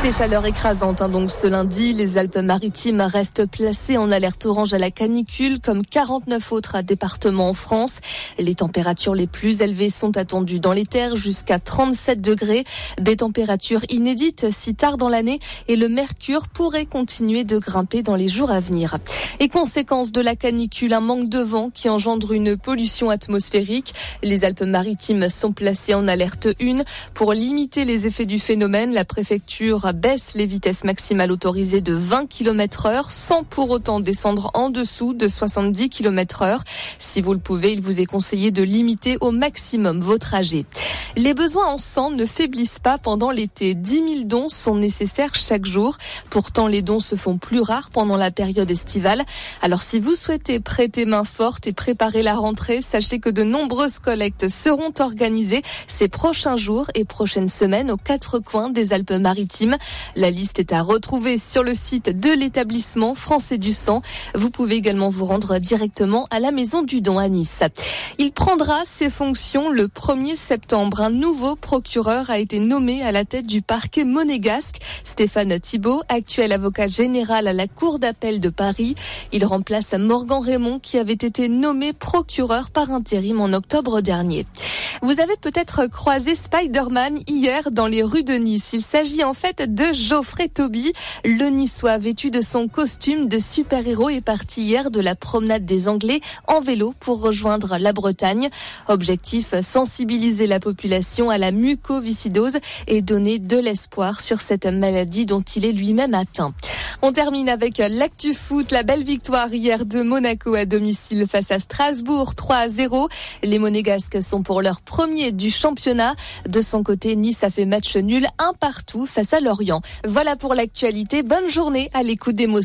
Ces chaleurs écrasantes, hein, donc ce lundi, les Alpes-Maritimes restent placées en alerte orange à la canicule, comme 49 autres départements en France. Les températures les plus élevées sont attendues dans les terres, jusqu'à 37 degrés. Des températures inédites si tard dans l'année, et le mercure pourrait continuer de grimper dans les jours à venir. Et conséquence de la canicule, un manque de vent qui engendre une pollution atmosphérique. Les Alpes-Maritimes sont placées en alerte 1 pour limiter les effets du phénomène. La préfecture baisse les vitesses maximales autorisées de 20 km heure sans pour autant descendre en dessous de 70 km heure. Si vous le pouvez, il vous est conseillé de limiter au maximum vos trajets. Les besoins en sang ne faiblissent pas pendant l'été. 10 000 dons sont nécessaires chaque jour. Pourtant, les dons se font plus rares pendant la période estivale. Alors, si vous souhaitez prêter main forte et préparer la rentrée, sachez que de nombreuses collectes seront organisées ces prochains jours et prochaines semaines aux quatre coins des Alpes-Maritimes. La liste est à retrouver sur le site de l'établissement français du sang. Vous pouvez également vous rendre directement à la maison du don à Nice. Il prendra ses fonctions le 1er septembre. Un nouveau procureur a été nommé à la tête du parquet monégasque. Stéphane Thibault, actuel avocat général à la Cour d'appel de Paris. Il remplace Morgan Raymond qui avait été nommé procureur par intérim en octobre dernier. Vous avez peut-être croisé Spider-Man hier dans les rues de Nice. Il s'agit en fait de Geoffrey Toby. Le niçois vêtu de son costume de super-héros est parti hier de la promenade des Anglais en vélo pour rejoindre la Bretagne. Objectif, sensibiliser la population à la mucoviscidose et donner de l'espoir sur cette maladie dont il est lui-même atteint. On termine avec l'actu foot, la belle victoire hier de Monaco à domicile face à Strasbourg 3 à 0. Les Monégasques sont pour leur premier du championnat. De son côté, Nice a fait match nul un partout face à Voilà pour l'actualité. Bonne journée à l'écoute d'émotions.